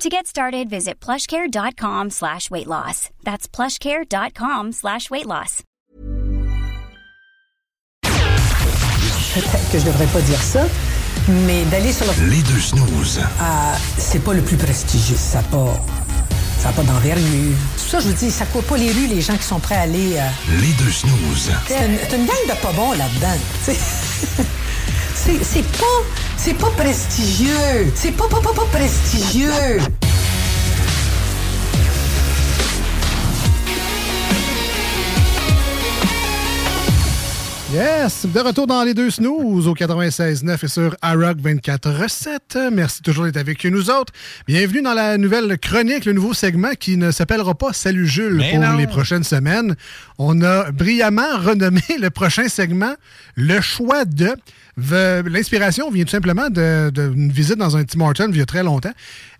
To get started, visit plushcare.com slash weight loss. That's plushcare.com slash weight loss. Peut-être que je devrais pas dire ça, mais d'aller sur le... Les deux snooze. Ah, c'est pas le plus prestigieux. Ça n'a pas... Ça n'a pas d'envergure. Tout ça, je vous dis, ça court pas les rues, les gens qui sont prêts à aller... euh, Les deux snooze. C'est une, c'est une gang de pas bons là-dedans. C'est pas... C'est pas prestigieux. C'est pas, pas, pas, pas prestigieux. Yes, de retour dans les deux snooze au 96.9 et sur iRock 24.7. Merci toujours d'être avec nous autres. Bienvenue dans la nouvelle chronique, le nouveau segment qui ne s'appellera pas Salut Jules Mais pour non. les prochaines semaines. On a brillamment renommé le prochain segment Le choix de. L'inspiration vient tout simplement de- d'une visite dans un Tim Hortons il y a très longtemps.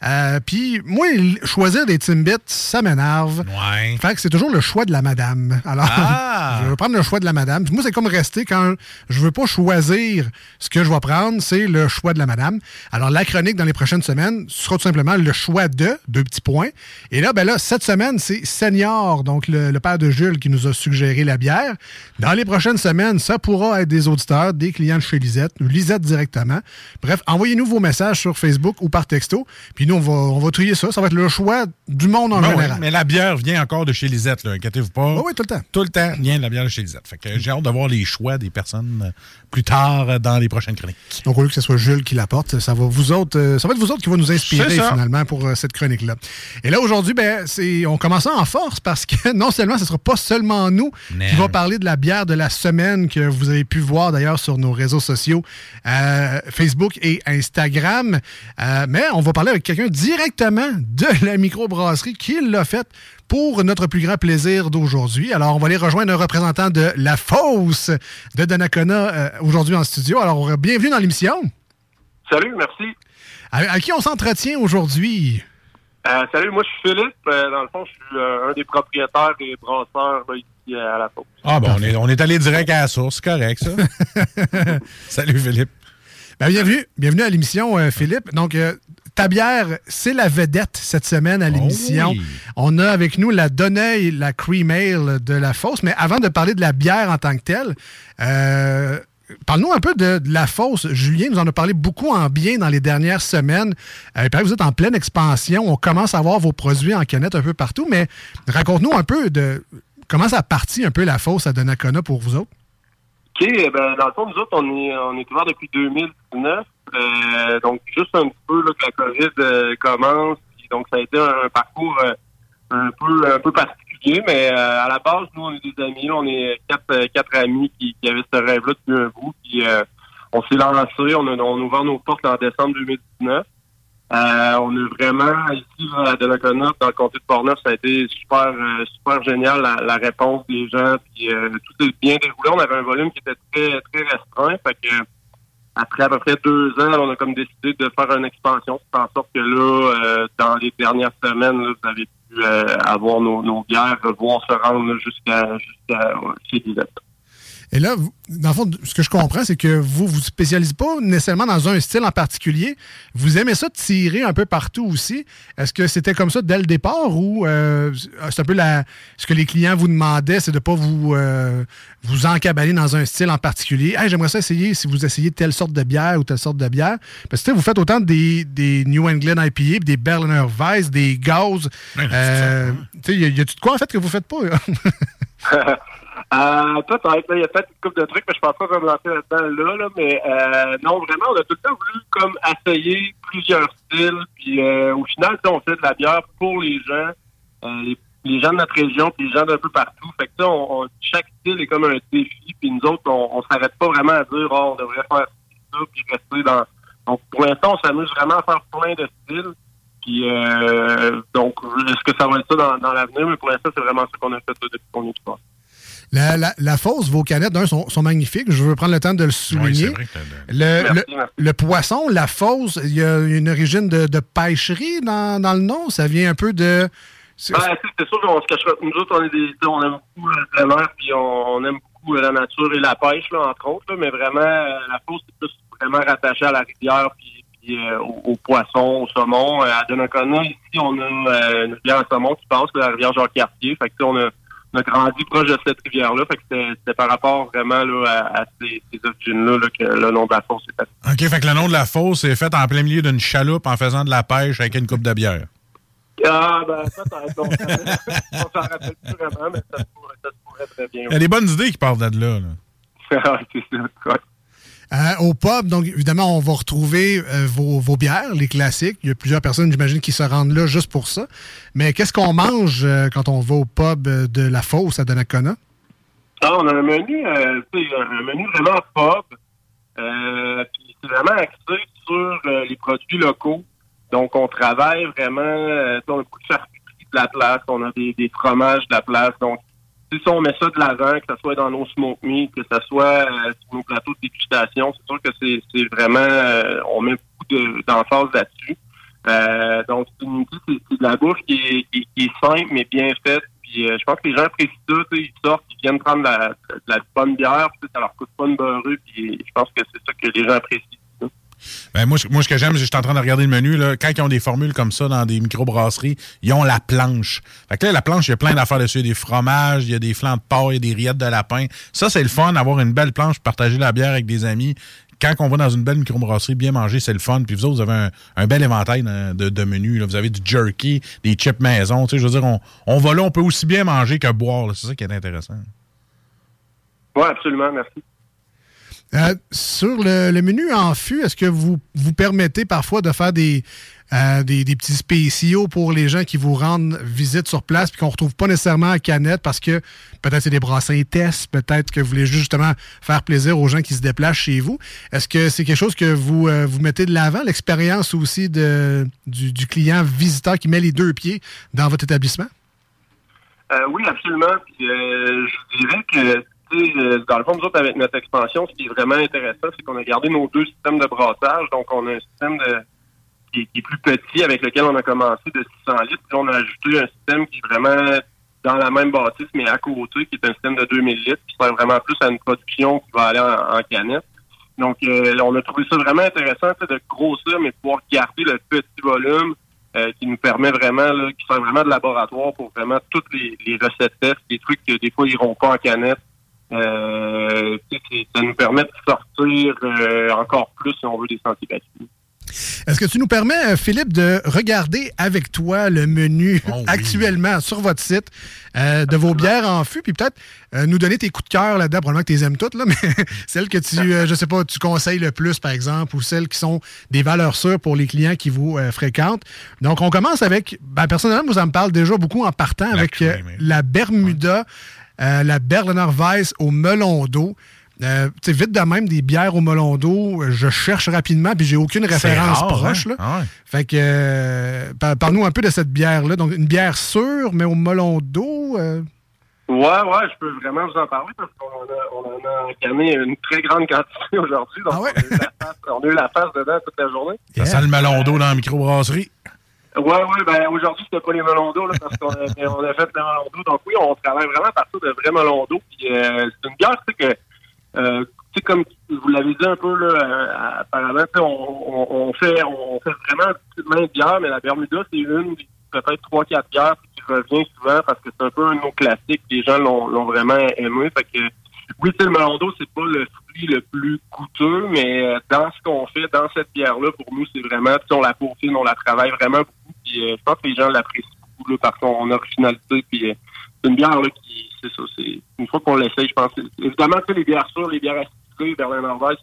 Euh, Puis moi, choisir des Timbits, ça m'énerve. Ouais. Fait que c'est toujours le choix de la madame. Alors, Ah! je vais prendre le choix de la madame. Puis moi, c'est comme rester quand je veux pas choisir ce que je vais prendre, c'est le choix de la madame. Alors, la chronique dans les prochaines semaines sera tout simplement le choix de, deux petits points. Et là, ben là, cette semaine, c'est Senior, donc le, le père de Jules, qui nous a suggéré la bière. Dans les prochaines semaines, ça pourra être des auditeurs, des clients de chez Lisette, ou Lisette directement. Bref, envoyez-nous vos messages sur Facebook ou par texto. Puis nous, on va, on va trier ça. Ça va être le choix du monde en Ben général. oui, mais la bière vient encore de chez Lisette, inquiétez-vous pas. Oui, oui, tout le temps. Tout le temps vient de la bière de chez Lisette. Fait que j'ai hâte de voir les choix des personnes euh, plus tard euh, dans les prochaines chroniques. Donc, au lieu que ce soit Jules qui l'apporte, ça va vous autres, euh, ça va être vous autres qui va nous inspirer finalement pour cette chronique-là. Et là, aujourd'hui, ben, c'est, on commence en force parce que non seulement ce ne sera pas seulement nous Non. qui va parler de la bière de la semaine que vous avez pu voir d'ailleurs sur nos réseaux sociaux, euh, Facebook et Instagram, euh, mais on va parler avec quelqu'un directement de la microbrasserie qui l'a fait pour notre plus grand plaisir d'aujourd'hui. Alors, on va aller rejoindre un représentant de La Fosse de Donnacona euh, aujourd'hui en studio. Alors, bienvenue dans l'émission. Salut, merci. À, à qui on s'entretient aujourd'hui? Euh, salut, moi je suis Philippe. Euh, dans le fond, je suis euh, un des propriétaires des brasseurs là, ici à la Fosse. Ah, bon, on est, on est allé direct à la source, c'est correct, ça. Salut, Philippe. Ben, bienvenue, bienvenue à l'émission, euh, Philippe. Donc, euh, ta bière, c'est la vedette cette semaine à l'émission. oui. On a avec nous la Donneuil, la Cream Ale de la Fosse. Mais avant de parler de la bière en tant que telle, euh, Parle-nous un peu de, la fosse. Julien nous en a parlé beaucoup en bien dans les dernières semaines. Euh, vous êtes en pleine expansion. On commence à voir vos produits en canette un peu partout, mais raconte-nous un peu de comment ça a parti un peu la fosse à Donnacona pour vous autres. OK, eh ben, dans le fond, nous autres, on est, on est ouvert depuis 2019. Euh, donc, juste un petit peu que la COVID euh, commence. Donc, ça a été un, un parcours euh, un peu un peu particulier, mais euh, à la base, nous, on est des amis. on est quatre, euh, quatre amis qui, avaient ce rêve-là depuis un bout. Puis, euh, on s'est lancé. On a, on ouvert nos portes en décembre 2019. Euh, on est vraiment ici à Donnacona, dans le comté de Portneuf, ça a été super super génial la, réponse des gens, puis tout est bien déroulé. On avait un volume qui était très très restreint, fait que après à peu près deux ans, on a comme décidé de faire une expansion, c'est en sorte que là, dans les dernières semaines, là, vous avez avoir nos, nos bières, voir se rendre jusqu'à jusqu'à chez Lisette. Et là, dans le fond, ce que je comprends, c'est que vous vous spécialisez pas nécessairement dans un style en particulier. Vous aimez ça tirer un peu partout aussi. Est-ce que c'était comme ça dès le départ ou euh, c'est un peu la, ce que les clients vous demandaient, c'est de pas vous euh, vous encabaler dans un style en particulier? Hey, j'aimerais ça essayer si vous essayez telle sorte de bière ou telle sorte de bière. Parce que vous faites autant des, des New England IPA, des Berliner Weiss, des Gaz. Ouais, c'est Euh, tu sais, y a- y a-tu de quoi en fait que vous faites pas? Euh, peut-être, il y a peut-être une couple de trucs, mais je pense pas qu'on va lancer là-dedans là, là, mais euh, non, vraiment, on a tout le temps voulu comme essayer plusieurs styles, puis euh, au final, on fait de la bière pour les gens, euh, les, les gens de notre région, puis les gens d'un peu partout. Fait que ça, on, on- chaque style est comme un défi, puis nous autres, on, on s'arrête pas vraiment à dire, oh, on devrait faire ça, puis rester dans... Donc, pour l'instant, on s'amuse vraiment à faire plein de styles. Puis, euh, donc, est-ce que ça va être ça dans, dans l'avenir? Mais pour l'instant, c'est vraiment ça qu'on a fait depuis qu'on est passé. La, la, la fosse, vos canettes, d'un, sont, sont magnifiques. Je veux prendre le temps de le souligner. le, Merci, le, merci. le poisson, la fosse, il y a une origine de, de pêcherie dans, dans le nom? Ça vient un peu de. c'est- Ben, sûr qu'on se cache pas. Nous autres, on, est des, on aime beaucoup euh, la mer, puis on, on aime beaucoup euh, la nature et la pêche, là, entre autres. là, mais vraiment, euh, la fosse, c'est plus vraiment rattaché à la rivière, puis, puis, euh, aux, aux poissons, au saumon. Euh, à Donnacona, ici, on a euh, une rivière à saumon qui passe, la rivière Jean-Cartier. Fait que, on a, on a grandi proche de cette rivière-là. Fait que c'était par rapport vraiment là, à, à ces, ces origines-là là, que le nom de la fosse est passé. OK, fait que le nom de la fosse est fait en plein milieu d'une chaloupe en faisant de la pêche avec une coupe de bière. Ah, ben, peut-être. On s'en rappelle plus vraiment, mais ça se pourrait, ça se pourrait très bien. Il y a des bonnes idées qui partent de là. là. Ouais, c'est ça. ouais. Euh, au pub, donc évidemment, on va retrouver euh, vos, vos bières, les classiques. Il y a plusieurs personnes, j'imagine, qui se rendent là juste pour ça. Mais qu'est-ce qu'on mange euh, quand on va au pub euh, de la fosse à Donnacona? Ah, on a un menu, euh, un menu vraiment pop. Euh, puis c'est vraiment axé sur les produits locaux. Donc, on travaille vraiment, on a beaucoup de charcuterie de la place, on a des, des fromages de la place. Donc, si on met ça de l'avant, que ce soit dans nos smoke que ce soit euh, sur nos plateaux de dégustation, c'est sûr que c'est vraiment, euh, on met beaucoup de- d'emphase là-dessus. Euh, donc, c'est de la bouffe qui est, qui, qui est simple, mais bien faite. Puis, euh, je pense que les gens apprécient ça. Ils sortent, ils viennent prendre de la, de la bonne bière, puis ça leur coûte pas une beurreux. Puis, je pense que c'est ça que les gens apprécient. Ben, moi, ce- que j'aime, je suis en train de regarder le menu. Là, quand ils ont des formules comme ça dans des microbrasseries, ils ont la planche. Fait que là, la planche, il y a plein d'affaires dessus. Il y a des fromages, il y a des flancs de porc, il des rillettes de lapin. Ça, c'est le fun, avoir une belle planche, partager la bière avec des amis. Quand on va dans une belle microbrasserie, bien manger, c'est le fun. Puis vous autres, vous avez un, bel éventail de, de menus. là. Vous avez du jerky, des chips maison. Je veux dire, on, on va là, on peut aussi bien manger que boire. C'est ça qui est intéressant. Oui, absolument, merci. Euh, sur le, menu en fût, est-ce que vous vous permettez parfois de faire des, euh, des, des petits spéciaux pour les gens qui vous rendent visite sur place puis qu'on retrouve pas nécessairement à canette parce que peut-être c'est des brassins tests, peut-être que vous voulez justement faire plaisir aux gens qui se déplacent chez vous. Est-ce que c'est quelque chose que vous, euh, vous mettez de l'avant, l'expérience aussi de, du, du client visiteur qui met les deux pieds dans votre établissement? Oui, absolument. Puis, je dirais que, dans le fond, nous autres, avec notre expansion, ce qui est vraiment intéressant, c'est qu'on a gardé nos deux systèmes de brassage. Donc, on a un système de, qui, est- plus petit avec lequel on a commencé de 600 litres. Puis, on a ajouté un système qui est vraiment dans la même bâtisse, mais à côté, qui est un système de 2000 litres, qui sert vraiment plus à une production qui va aller en, en canette. Donc, euh, on a trouvé ça vraiment intéressant de grossir, mais pouvoir garder le petit volume euh, qui nous permet vraiment, là, qui sert vraiment de laboratoire pour vraiment toutes les, les recettes tests, des trucs que des fois ils iront pas en canette. Euh, ça nous permet de sortir euh, encore plus, si on veut, des sentiers battus. Est-ce que tu nous permets, euh, Philippe, de regarder avec toi le menu Oh oui. actuellement sur votre site euh, de vos bières en fût, puis peut-être euh, nous donner tes coups de cœur là-dedans, probablement que tu les aimes toutes, là, mais celles que tu, euh, je sais pas, tu conseilles le plus, par exemple, ou celles qui sont des valeurs sûres pour les clients qui vous euh, fréquentent. Donc, on commence avec, ben, personnellement, moi, ça me parle déjà beaucoup en partant La avec crème, la Bermuda, euh, la Berliner Weiss au melon d'eau. Euh, tu sais, vite de même, des bières au melon d'eau, je cherche rapidement, puis j'ai aucune référence rare, proche. hein? là. Ah ouais. Fait que, euh, par- parle-nous un peu de cette bière-là. Donc, une bière sûre, mais au melon d'eau. euh, Ouais, ouais, je peux vraiment vous en parler parce qu'on en a, on en a canné une très grande quantité aujourd'hui. Donc, Ah ouais? on, a eu la face, on a eu la face dedans toute la journée. Ça sent le melon d'eau dans la microbrasserie. Ouais, ouais, ben aujourd'hui, c'était pas les melons d'eau, là, parce qu'on a, on a fait les melons d'eau. Donc oui, on travaille vraiment à partir de vrais melons d'eau. Puis euh, c'est une bière, tu sais, que, euh, tu sais, comme vous l'avez dit un peu là, euh, apparemment, on, on, on fait on fait vraiment plein de bières, mais la Bermuda, c'est une des peut-être trois, quatre bières qui revient souvent parce que c'est un peu un de nos classiques. Les gens l'ont l'ont vraiment aimé. Fait que oui, sais, le d'eau, c'est pas le fruit le plus coûteux, mais euh, dans ce qu'on fait, dans cette bière-là, pour nous, c'est vraiment, sais, on la peaufine, on la travaille vraiment beaucoup. Puis euh, je pense que les gens l'apprécient beaucoup là, par son originalité. Puis euh, c'est une bière là, qui, c'est ça, c'est une fois qu'on l'essaye, je pense. Évidemment, tu les bières sûres, les bières acidulées, Berlin Norvège,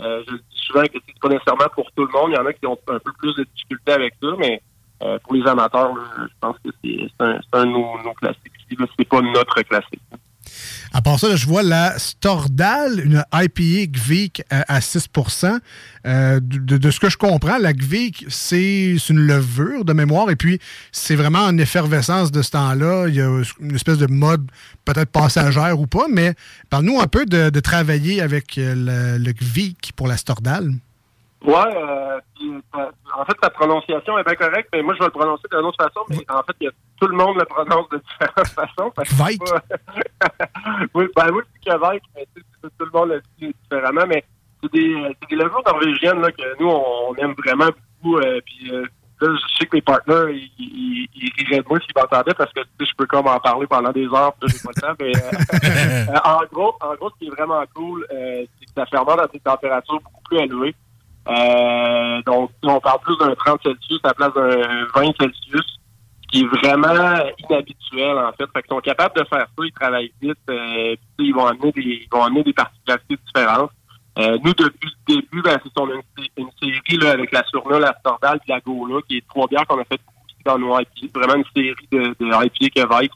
euh, je dis souvent que c'est pas nécessairement pour tout le monde. Il y en a qui ont un peu plus de difficultés avec ça, mais euh, pour les amateurs, je pense que c'est c'est un, c'est un de nos, nos classiques. C'est pas notre classique. À part ça, je vois la Stordal, une IPA Gvik à, à 6 Euh, de, ce que je comprends, la Gvik, c'est une levure de mémoire et puis c'est vraiment en effervescence de ce temps-là. Il y a une espèce de mode peut-être passagère ou pas, mais parle-nous un peu de, de travailler avec euh, le, le Gvik pour la Stordal. Ouais, euh, puis, en fait, ta prononciation est bien correcte, mais moi, je vais le prononcer d'une autre façon, mais en fait, y a, tout le monde le prononce de différentes façons. Vike. oui, ben oui, c'est que Vike, mais tout le monde le dit différemment, mais c'est des, c'est des levures norvégiennes là, que nous, on, aime vraiment beaucoup. euh, puis euh, là, je sais que mes partenaires, ils, ils, ils riraient de moi s'ils m'entendaient parce que tu sais, je peux comme en parler pendant des heures, puis j'ai pas le temps. Mais euh, en gros, en gros, ce qui est vraiment cool, c'est que ça fermente à des températures beaucoup plus élevées. Euh, donc, on parle plus d'un 30 Celsius à la place d'un 20 Celsius, ce qui est vraiment inhabituel, en fait. Fait qu'ils sont capables de faire ça, ils travaillent vite, euh, ils vont amener des, ils vont amener des particularités différentes. Euh, nous, depuis le début, ben, c'est une, série là, avec la Surna, la Stordal et la Gola, qui est trois bières qu'on a fait dans nos IPA. Vraiment une série de, de IPA Québec.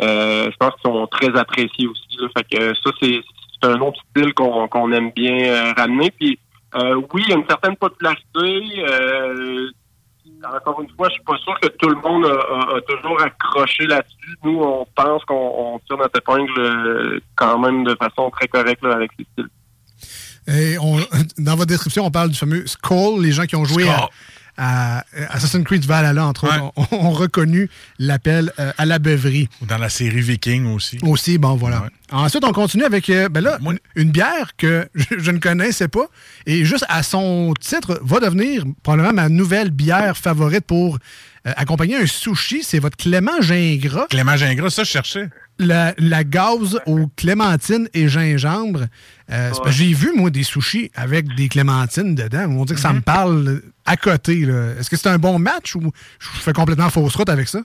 Euh, je pense qu'ils sont très appréciés aussi. Là. Fait que ça, c'est un autre style qu'on qu'on aime bien euh, ramener. Puis euh, oui, il y a une certaine popularité. Euh, encore une fois, je suis pas sûr que tout le monde a, a- a toujours accroché là-dessus. Nous, on pense qu'on on tire notre épingle euh, quand même de façon très correcte là, avec ces styles. Et on- dans votre description, on parle du fameux Skull, les gens qui ont joué à. À Assassin's Creed Valhalla, entre Ouais. autres, ont, ont reconnu l'appel euh, à la beuverie. Dans la série Viking aussi. Aussi, bon, voilà. Ouais. Ensuite, on continue avec, euh, ben là, Moi- une bière que je, je ne connaissais pas et juste à son titre va devenir probablement ma nouvelle bière favorite pour euh, accompagner un sushi. C'est votre Clément Gingras, Clément Gingras, ça, je cherchais. La, la gaz aux clémentines et gingembre. Euh, J'ai vu, moi, des sushis avec des clémentines dedans. On dit que ça me parle à côté. là. Est-ce que c'est un bon match ou je fais complètement fausse route avec ça?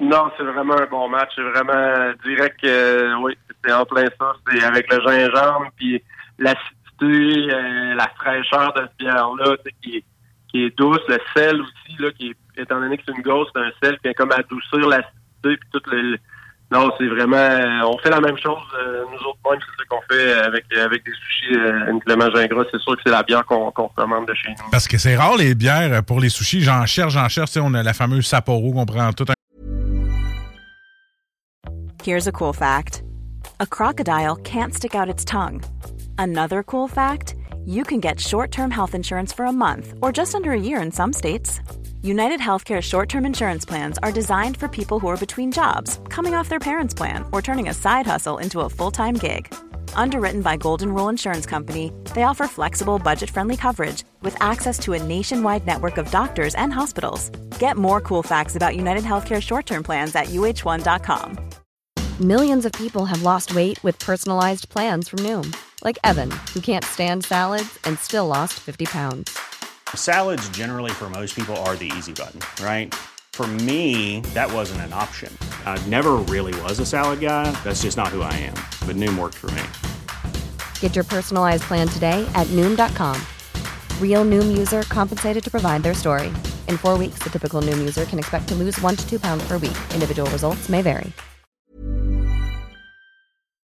Non, c'est vraiment un bon match. C'est vraiment direct. euh, oui, c'est en plein ça. C'est avec le gingembre, puis l'acidité, euh, la fraîcheur de cette bière-là, tu sais, qui est, qui est douce. Le sel aussi, là, qui est, étant donné que c'est une gauche, c'est un sel qui vient comme adoucir l'acidité, puis tout le... non, c'est vraiment... euh, on fait la même chose, euh, nous autres même, c'est ça qu'on fait avec avec des sushis, euh, une Clément Gingras. C'est sûr que c'est la bière qu'on qu'on recommande de chez nous. Parce que c'est rare les bières pour les sushis. J'en cherche, j'en cherche. Tu sais, on a la fameuse Sapporo qu'on prend tout un Here's a cool fact a crocodile can't stick out its tongue. Another cool fact you can get short term health insurance for a month or just under a year in some states. United Healthcare short term insurance plans are designed for people who are between jobs, coming off their parents' plan, or turning a side hustle into a full time gig. Underwritten by Golden Rule Insurance Company, they offer flexible, budget friendly coverage with access to a nationwide network of doctors and hospitals. Get more cool facts about United Healthcare short term plans at uh1.com. Millions of people have lost weight with personalized plans from Noom, like Evan, who can't stand salads and still lost 50 pounds. Salads, generally, for most people, are the easy button, right? For me, that wasn't an option. I never really was a salad guy. That's just not who I am. But Noom worked for me. Get your personalized plan today at Noom.com. Real Noom user compensated to provide their story. In four weeks, the typical Noom user can expect to lose one to two pounds per week. Individual results may vary.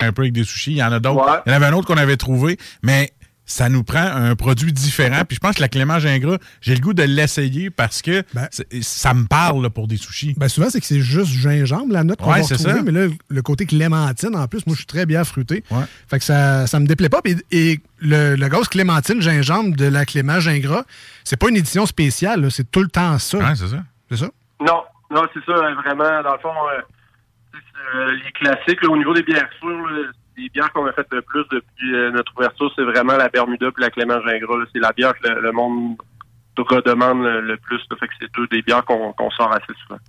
un peu avec des sushis. Il y en a d'autres. Il y en avait un autre qu'on avait trouvé, mais ça nous prend un produit différent. Puis je pense que la Clément Gingras, j'ai le goût de l'essayer parce que Ben. ça me parle là, pour des sushis. Ben souvent, c'est que c'est juste gingembre, la note qu'on Ouais, va c'est retrouver. ça. Mais là, le côté clémentine, en plus, moi, je suis très bien fruité. Ouais. Fait que ça, ça me déplaît pas. Et, et le, le clémentine gingembre de la Clément Gingras, c'est pas une édition spéciale, c'est tout le temps ça. Ouais, c'est ça. C'est ça? Non, non, c'est ça, euh, vraiment, dans le fond, euh, c'est, euh, les classiques, là, au niveau des bières sûres, là, les bières qu'on a faites le plus depuis euh, notre ouverture, c'est vraiment la Bermuda puis la Clément Gingras. C'est la bière que le, le monde redemande le, le plus. là. Fait que c'est deux des bières qu'on sort assez souvent.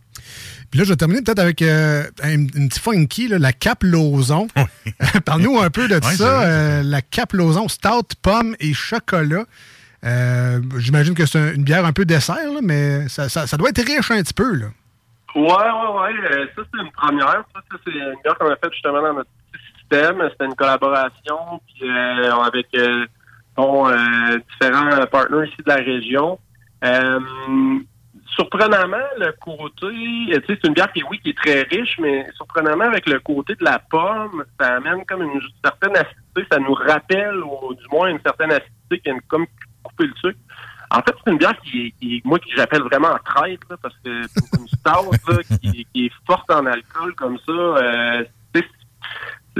Puis là, je vais terminer peut-être avec euh, un, une petite funky, là, la Cap Lauson. Parle-nous un peu de ça. euh, la Cap Lauson, stout, pomme et chocolat. Euh, J'imagine que c'est un- une bière un peu dessert, là, mais ça, ça- ça doit être riche un petit peu. Là. Ouais, ouais, ouais. ça, c'est une première. Ça, c'est une bière qu'on a faite justement dans notre système. C'était une collaboration euh, avec euh, euh, différents partenaires ici de la région. Surprenamment, le côté, c'est une bière qui, oui, qui est très riche, mais surprenamment, avec le côté de la pomme, ça amène comme une certaine acidité. Ça nous rappelle, ou du moins, une certaine acidité qui vient comme couper le sucre. En fait, c'est une bière qui, moi, j'appelle vraiment traite, là, parce que c'est une stout, qui, est forte en alcool, comme ça.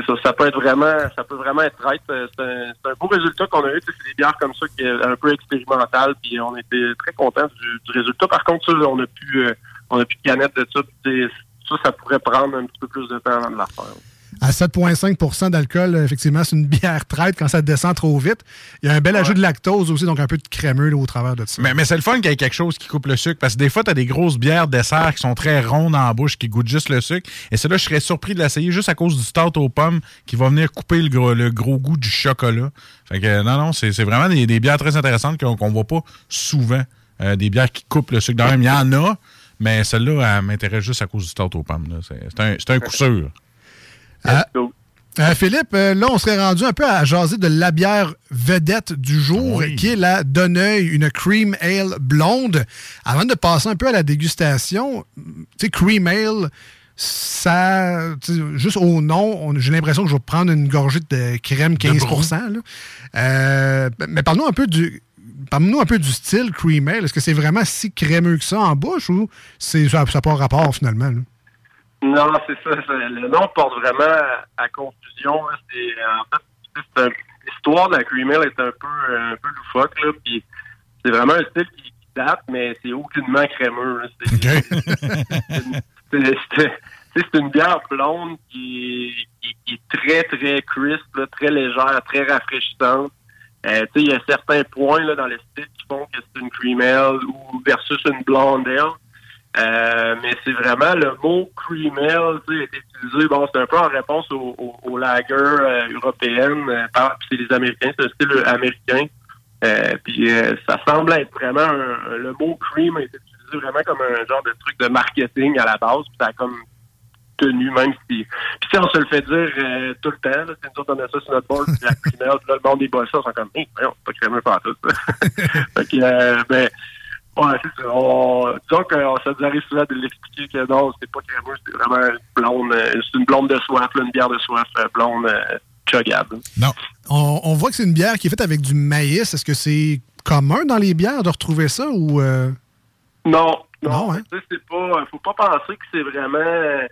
Ça, ça peut être vraiment, ça peut vraiment être traite. Euh, C'est un, un beau résultat qu'on a eu. C'est des bières comme ça qui est un peu expérimentales, puis on était très contents du, du résultat. Par contre, ça, on a plus, euh, on a plus de canette de ça. Ça, ça pourrait prendre un petit peu plus de temps avant de la faire. À 7,5% d'alcool, euh, effectivement, c'est une bière traite quand ça descend trop vite. Il y a un bel ajout de lactose aussi, donc un peu de crémeux là, au travers de ça. Mais, mais c'est le fun qu'il y ait quelque chose qui coupe le sucre parce que des fois, tu as des grosses bières dessert qui sont très rondes en bouche, qui goûtent juste le sucre. Et celle-là, je serais surpris de l'essayer juste à cause du stout aux pommes qui va venir couper le gros, le gros goût du chocolat. Fait que non, non, c'est vraiment des, des bières très intéressantes qu'on qu'on voit pas souvent. Euh, des bières qui coupent le sucre. Dans même, il y en a, mais celle-là, elle m'intéresse juste à cause du stout aux pommes. C'est un, c'est un coup sûr. Ah. Euh, Philippe, euh, là, on serait rendu un peu à jaser de la bière vedette du jour, qui est la Donneuil, une Cream Ale blonde. Avant de passer un peu à la dégustation, tu sais, Cream Ale, ça, juste au nom, j'ai l'impression que je vais prendre une gorgée de crème 15 là. Euh, mais parle-nous un peu du... Parle-nous un peu du style Cream Ale. Est-ce que c'est vraiment si crémeux que ça en bouche ou c'est, ça n'a pas rapport finalement? là? Non, c'est ça. Le nom porte vraiment à, à confusion. là. C'est en fait, l'histoire de la cream ale est un peu un peu loufoque là. Puis c'est vraiment un style qui, qui date, mais c'est aucunement crémeux. là. C'est c'est une bière blonde qui, qui, qui est très très crisp, là, très légère, très rafraîchissante. Euh, tu sais, il y a certains points là, dans le style qui font que c'est une cream ale ou versus une blonde ale. Euh, mais c'est vraiment le mot cream ale, tu sais, est utilisé. Bon, c'est un peu en réponse aux au, au lager euh, européennes. euh, puis c'est les Américains, c'est un style américain. Euh, puis euh, ça semble être vraiment un- le mot cream a été utilisé vraiment comme un genre de truc de marketing à la base. Puis ça a comme tenu, même si. Puis si on se le fait dire euh, tout le temps, là, c'est nous autres on a ça sur notre board, puis la cream ale, puis là, le monde des bosseurs sont comme, hey, voyons, c'est pas crémeux pas tout. fait que, euh, ben, Ouais, c'est ça. On, disons que ça nous arrive souvent de l'expliquer que non, c'est pas crémeux, c'est vraiment une blonde, euh, c'est une blonde de soif, une bière de soif euh, blonde euh, chuggable. Non. On, on voit que c'est une bière qui est faite avec du maïs. Est-ce que c'est commun dans les bières de retrouver ça ou. euh, Non, non. Non, hein? C'est pas. Faut pas penser que c'est vraiment.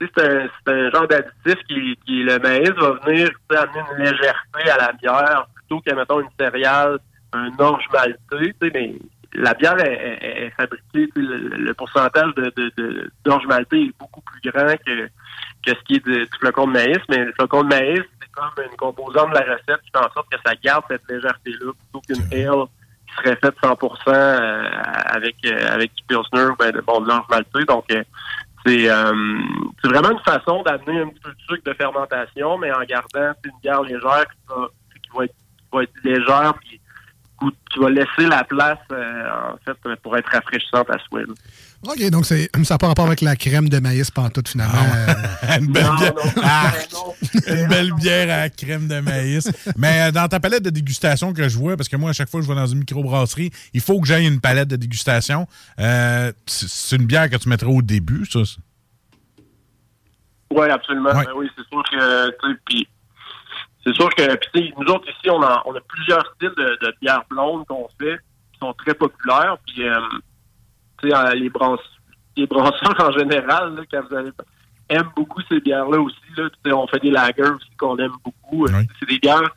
C'est un, un genre d'additif qui, qui le maïs va venir amener une légèreté à la bière plutôt qu'à mettons une céréale, un orge malté. tu sais, Mais la bière est, est- est fabriquée, le, le pourcentage de, de, de- d'orge malté est beaucoup plus grand que, que ce qui est de, du flocon de maïs. Mais le flocon de maïs, c'est comme une composante de la recette qui fait en sorte que ça garde cette légèreté-là plutôt qu'une ale qui serait faite 100% euh, avec euh, avec du pilsner ou ben, de bon de l'orge malté. Donc euh, c'est c'est vraiment une façon d'amener un petit peu de sucre de fermentation, mais en gardant une bière légère qui va, qui va être qui va être légère puis goût- qui va laisser la place euh, en fait pour être rafraîchissante à souhait. OK, donc c'est, ça n'a pas rapport avec la crème de maïs pantoute, finalement. Euh, une belle Non, bière, non, Arc! non. Une belle bière à la crème de maïs. Mais euh, dans ta palette de dégustation que je vois, parce que moi, à chaque fois que je vais dans une microbrasserie, il faut que j'aille une palette de dégustation. Euh, c'est une bière que tu mettrais au début, ça? ça? Oui, absolument. Ouais. Ben oui, c'est sûr que, tu sais, puis c'est sûr que, sais, nous autres ici, on a, on a plusieurs styles de, de bières blondes qu'on fait, qui sont très populaires, puis, euh, tu sais, euh, les, les brasseurs en général, là, quand vous allez, aiment beaucoup ces bières-là aussi, là, on fait des lagers aussi qu'on aime beaucoup. Euh, C'est des bières,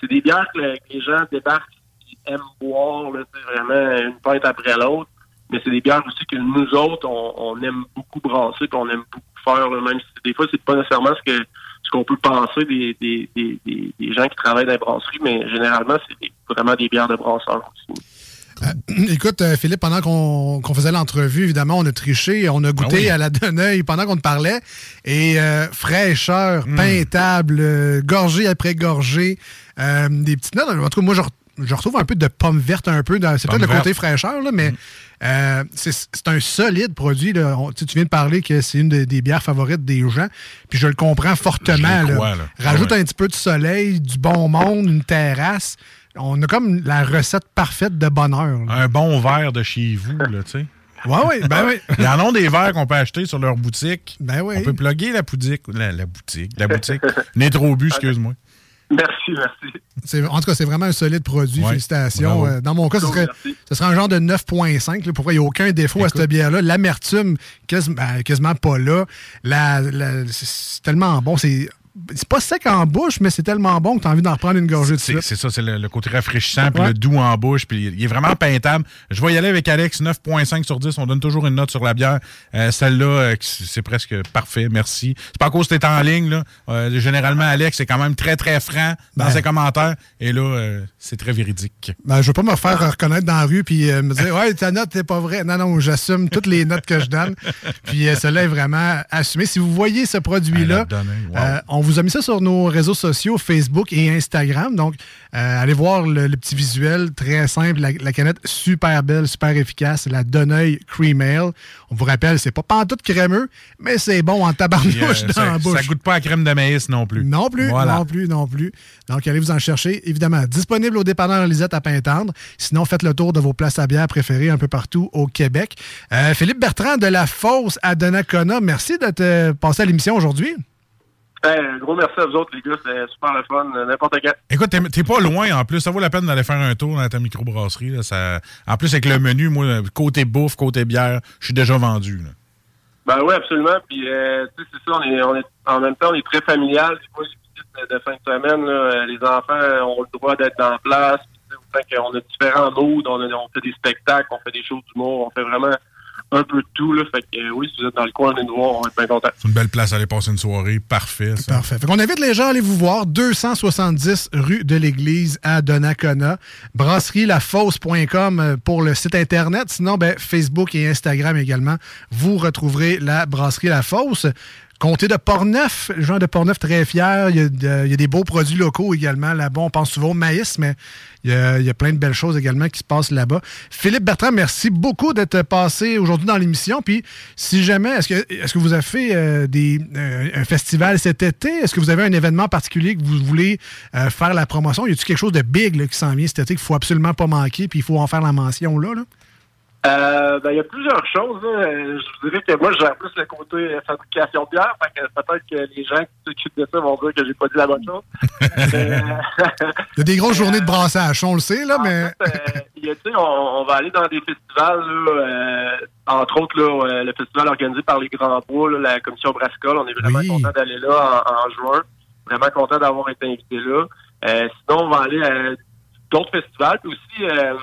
c'est des bières que, le- que les gens débarquent, ils aiment boire, là, vraiment une pinte après l'autre. Mais c'est des bières aussi que nous autres, on, on aime beaucoup brasser, puis on aime beaucoup faire, là, même si des fois, c'est pas nécessairement ce que ce qu'on peut penser des, des, des, des, des gens qui travaillent dans les brasseries, mais généralement, c'est vraiment des bières de brasseurs aussi. Écoute, euh, Philippe, pendant qu'on faisait l'entrevue, évidemment, on a triché, on a goûté Ah oui. à la Donneuil pendant qu'on te parlait. Et euh, fraîcheur, Hmm. peintable, euh, gorgée après gorgée, euh, des petites notes. En tout cas, moi, je, re- je retrouve un peu de pomme verte un peu. dans- C'est peut-être le côté verte. fraîcheur, là, mais euh, c'est c'est un solide produit. là. On- tu viens de parler que c'est une de- des bières favorites des gens, puis je le comprends fortement. Là. crois. Rajoute Ah ouais. un petit peu de soleil, du bon monde, une terrasse. On a comme la recette parfaite de bonheur. là. Un bon verre de chez vous, là, tu sais. Ouais, oui, ben oui. Ils en ont des verres qu'on peut acheter sur leur boutique. Ben oui. On peut plugger la boutique. La, la boutique. La boutique. Nétrobu, excuse-moi. Merci, merci. En tout cas, c'est vraiment un solide produit. Ouais, Félicitations. bravo. Euh, Dans mon cas, ce serait, ce serait un genre de 9.5. là. Pourquoi il n'y a aucun défaut à cette bière-là? L'amertume, ben, quasiment pas là. La, c'est tellement bon. C'est c'est pas sec en bouche, mais c'est tellement bon que tu as envie d'en reprendre une gorgée de C'est suite. c'est ça, c'est le, le côté rafraîchissant, puis le doux en bouche, puis il est vraiment peintable. Je vais y aller avec Alex, 9.5 sur 10. On donne toujours une note sur la bière. Euh, Celle-là, euh, c'est presque parfait, merci. C'est pas à cause que t'es en ligne, là. Euh, généralement, Alex est quand même très, très franc dans Ben. ses commentaires. Et là, euh, c'est très véridique. Ben, je veux pas me faire reconnaître dans la rue puis me dire Ouais, ta note n'est pas vraie. Non, non, j'assume toutes les notes que je donne. Puis cela est vraiment assumé. Si vous voyez ce produit-là, wow. on vous a mis ça sur nos réseaux sociaux, Facebook et Instagram. Donc, euh, allez voir le, le petit visuel très simple. La, la canette super belle, super efficace. La Donneuil Cream Ale. On vous rappelle, c'est pas pantoute crémeux, mais c'est bon en tabarnouche euh, dans ça, la bouche. ça goûte pas à crème de maïs non plus. Non plus, Voilà. non plus, non plus. Donc, allez vous en chercher. Évidemment, disponible au dépanneur Lisette à Pintendre. Sinon, faites le tour de vos places à bière préférées un peu partout au Québec. Euh, Philippe Bertrand de La Fosse à Donnacona, merci d'être euh, passé à l'émission aujourd'hui. Hey, un gros merci à vous autres, les gars. C'était super le fun. N'importe quand. Écoute, t'es- pas loin en plus. Ça vaut la peine d'aller faire un tour dans ta microbrasserie. Là. Ça... En plus, avec le menu, moi, côté bouffe, côté bière, je suis déjà vendu. là. Ben oui, absolument. Puis, euh, tu sais, c'est ça, on est, on est, en même temps, on est très familial. Des fois, les visites de, de fin de semaine, là, euh, les enfants ont le droit d'être en place. Puis, qu'on a différents moods, on, a- on fait des spectacles, on fait des shows d'humour, on fait vraiment un peu de tout. Là. Fait que, euh, oui, si vous êtes dans le coin, venez nous voir, on va être bien contents. C'est une belle place à aller passer une soirée. Parfait, ça. Parfait. Fait qu'on invite les gens à aller vous voir. 270 rue de l'Église à Donnacona. Brasserie-lafosse.com euh, pour le site Internet. Sinon, ben, Facebook et Instagram également. Vous retrouverez la Brasserie La Fosse. Comté de Portneuf, gens de Portneuf très fiers. Il y, a, des beaux produits locaux également là-bas. On pense souvent au maïs, mais il y, a, plein de belles choses également qui se passent là-bas. Philippe Bertrand, merci beaucoup d'être passé aujourd'hui dans l'émission. Puis, si jamais, est-ce que, vous avez fait euh, des, euh, un festival cet été? Est-ce que vous avez un événement particulier que vous voulez euh, faire la promotion? Y a-t-il quelque chose de big qui s'en vient cet été qu'il faut absolument pas manquer puis il faut en faire la mention là? là? Euh, ben, il y a plusieurs choses. là. Euh, Je vous dirais que moi, je gère plus le côté euh, fabrication de bière. Fait que peut-être que les gens qui s'occupent de ça vont dire que j'ai pas dit la bonne chose. Mais, Il y a des grosses journées de brassage, on le sait, là, mais. Fait, euh, a, tu sais, on, on va aller dans des festivals, là, euh, entre autres là, le festival organisé par les Grands Bois, là, la commission Brascol. On est vraiment Oui. content d'aller là en, en juin. Vraiment content d'avoir été invité là. Sinon, on va aller à d'autres festivals. Aussi, euh,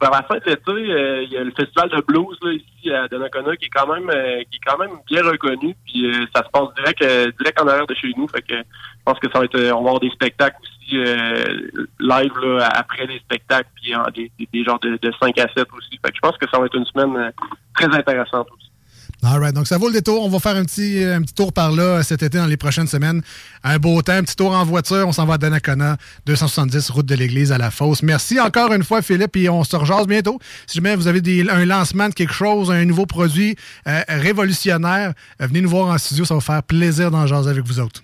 vers la fin de l'été, euh, il y a le festival de blues là, ici à Donnacona qui est quand même euh, qui est quand même bien reconnu. Puis euh, ça se passe direct euh, direct en arrière de chez nous. Fait que je pense que ça va être euh, on va avoir des spectacles aussi live là, après les spectacles, puis des, des, des genres de, de 5 à 7 aussi. Fait que je pense que ça va être une semaine très intéressante aussi. All right. Donc, ça vaut le détour. On va faire un petit, un petit tour par là cet été, dans les prochaines semaines. Un beau temps, un petit tour en voiture. On s'en va à Donnacona, 270, route de l'église à la fosse. Merci encore une fois, Philippe, et on se rejase bientôt. Si jamais vous avez des- un lancement de quelque chose, un nouveau produit euh, révolutionnaire, euh, venez nous voir en studio. Ça va faire plaisir d'en jaser avec vous autres.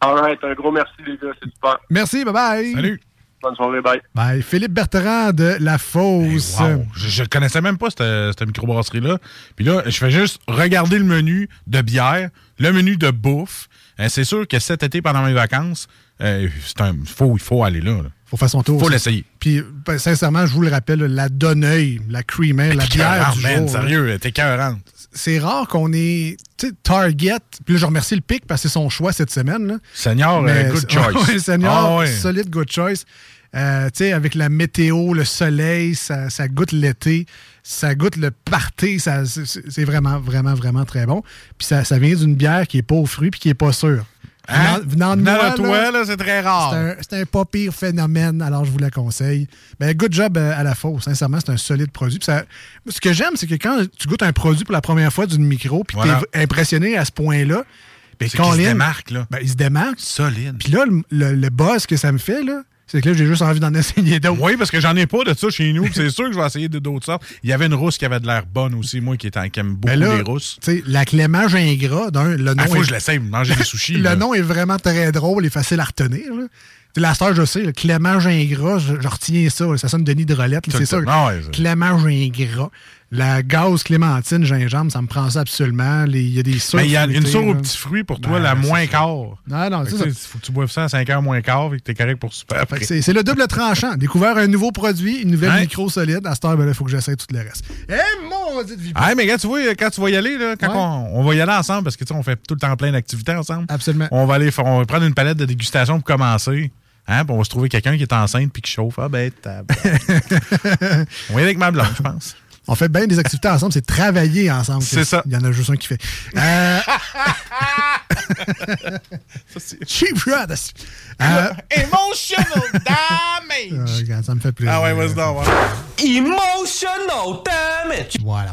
All right, un gros merci les gars, c'est super. Merci. Bye-bye. Salut. Bonne soirée, bye. Bye. Philippe Bertrand de La Fosse. Wow. Je, je connaissais même pas cette, cette microbrasserie-là. Puis là, je fais juste regarder le menu de bière, le menu de bouffe. Euh, c'est sûr que cet été, pendant mes vacances, euh, c'est un, faut, il faut aller là. là. faut faire son tour. Faut l'essayer. Puis, ben, sincèrement, je vous le rappelle, la Donneuil, la Cream Ale, la bière du man, jour. sérieux, t'es c'est rare qu'on ait Target. Puis là, je remercie le pic parce que c'est son choix cette semaine. Là. Seigneur, Mais- euh, good choice. Seigneur, Ah ouais. solide good choice. Euh, tu sais, avec la météo, le soleil, ça, ça goûte l'été, ça goûte le party, ça- c'est vraiment, vraiment, vraiment très bon. Puis ça, ça vient d'une bière qui est pas aux fruits puis qui est pas sûre. Hein? Venant, de moi, toi, là, c'est très rare. c'est un, pas pire phénomène, alors je vous la conseille. Ben, good job euh, à la fausse. Sincèrement, c'est un solide produit. Puis ça- ce que j'aime, c'est que quand tu goûtes un produit pour la première fois d'une micro, puis Voilà. tu es impressionné à ce point-là, ben, qu'il se démarque, là. ben, il se démarque. Solide. Puis là, le, le- le buzz que ça me fait, là, C'est que là, j'ai juste envie d'en essayer d'autres. Oui, parce que j'en ai pas de ça chez nous. C'est sûr que je vais essayer d'autres sortes. Il y avait une rousse qui avait de l'air bonne aussi, moi, qui, est, qui aime beaucoup là, les rousses. tu sais, la clémage ingras, d'un, le nom Il faut est- que je l'essaye, manger des sushis. Le là. nom est vraiment très drôle et facile à retenir. Là. La star, je sais, le clémage ingras, je, je retiens ça. ça sonne Denis de Rolette. là, Tout C'est ça. le temps. Ah ouais, ça. clémage ingras. La gaz clémentine, gingembre, ça me prend ça absolument. Il y a des. Mais il y a une sour aux petits fruits pour toi, Ben, la moins quart. Non, non, c'est ça. tu sais, faut que tu boives ça à 5 h moins quart et que t'es correct pour super C'est le double tranchant. Découvert un nouveau produit, une nouvelle Ouais. micro solide. À cette heure, ben là, il faut que j'essaie tout le reste. Eh, mon Dieu de vie. Ah, mais gars, tu vois, quand tu vas y aller, là, quand Ouais. on, on va y aller ensemble, parce que tu sais, on fait tout le temps plein d'activités ensemble. Absolument. On va aller faire- on va prendre une palette de dégustation pour commencer. Hein, puis on va se trouver quelqu'un qui est enceinte puis qui chauffe. Ah ben, t'as- on va y aller avec ma blonde, je pense. On fait bien des activités ensemble, c'est travailler ensemble. C'est ça. Il y en a juste un qui fait. Euh... Cheap shot. Euh, Emotional euh, damage! regarde, ça me fait plaisir. Ah ouais, vas-y ouais. Emotional damage. Voilà.